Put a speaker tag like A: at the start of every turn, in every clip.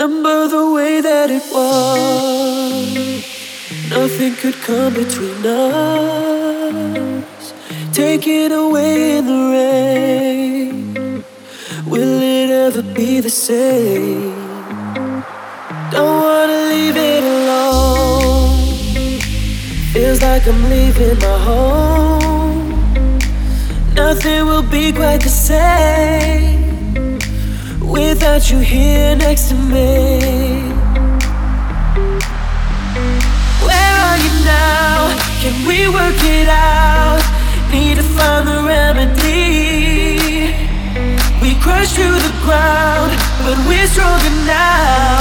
A: Remember the way that it was. Nothing could come between us. Take it away in the rain. Will it ever be the same? Don't wanna leave it alone. Feels like I'm leaving my home. Nothing will be quite the same without you here next to me. Where are you now? Can we work it out? Need to find the remedy. We crushed through the ground, but we're stronger now.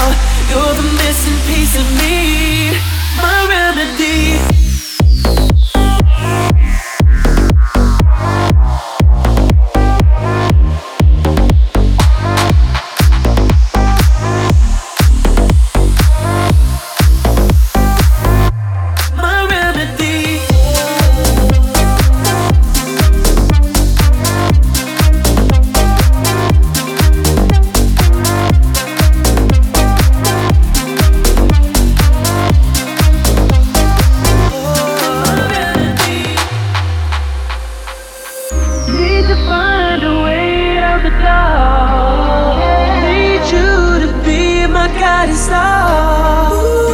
A: My guiding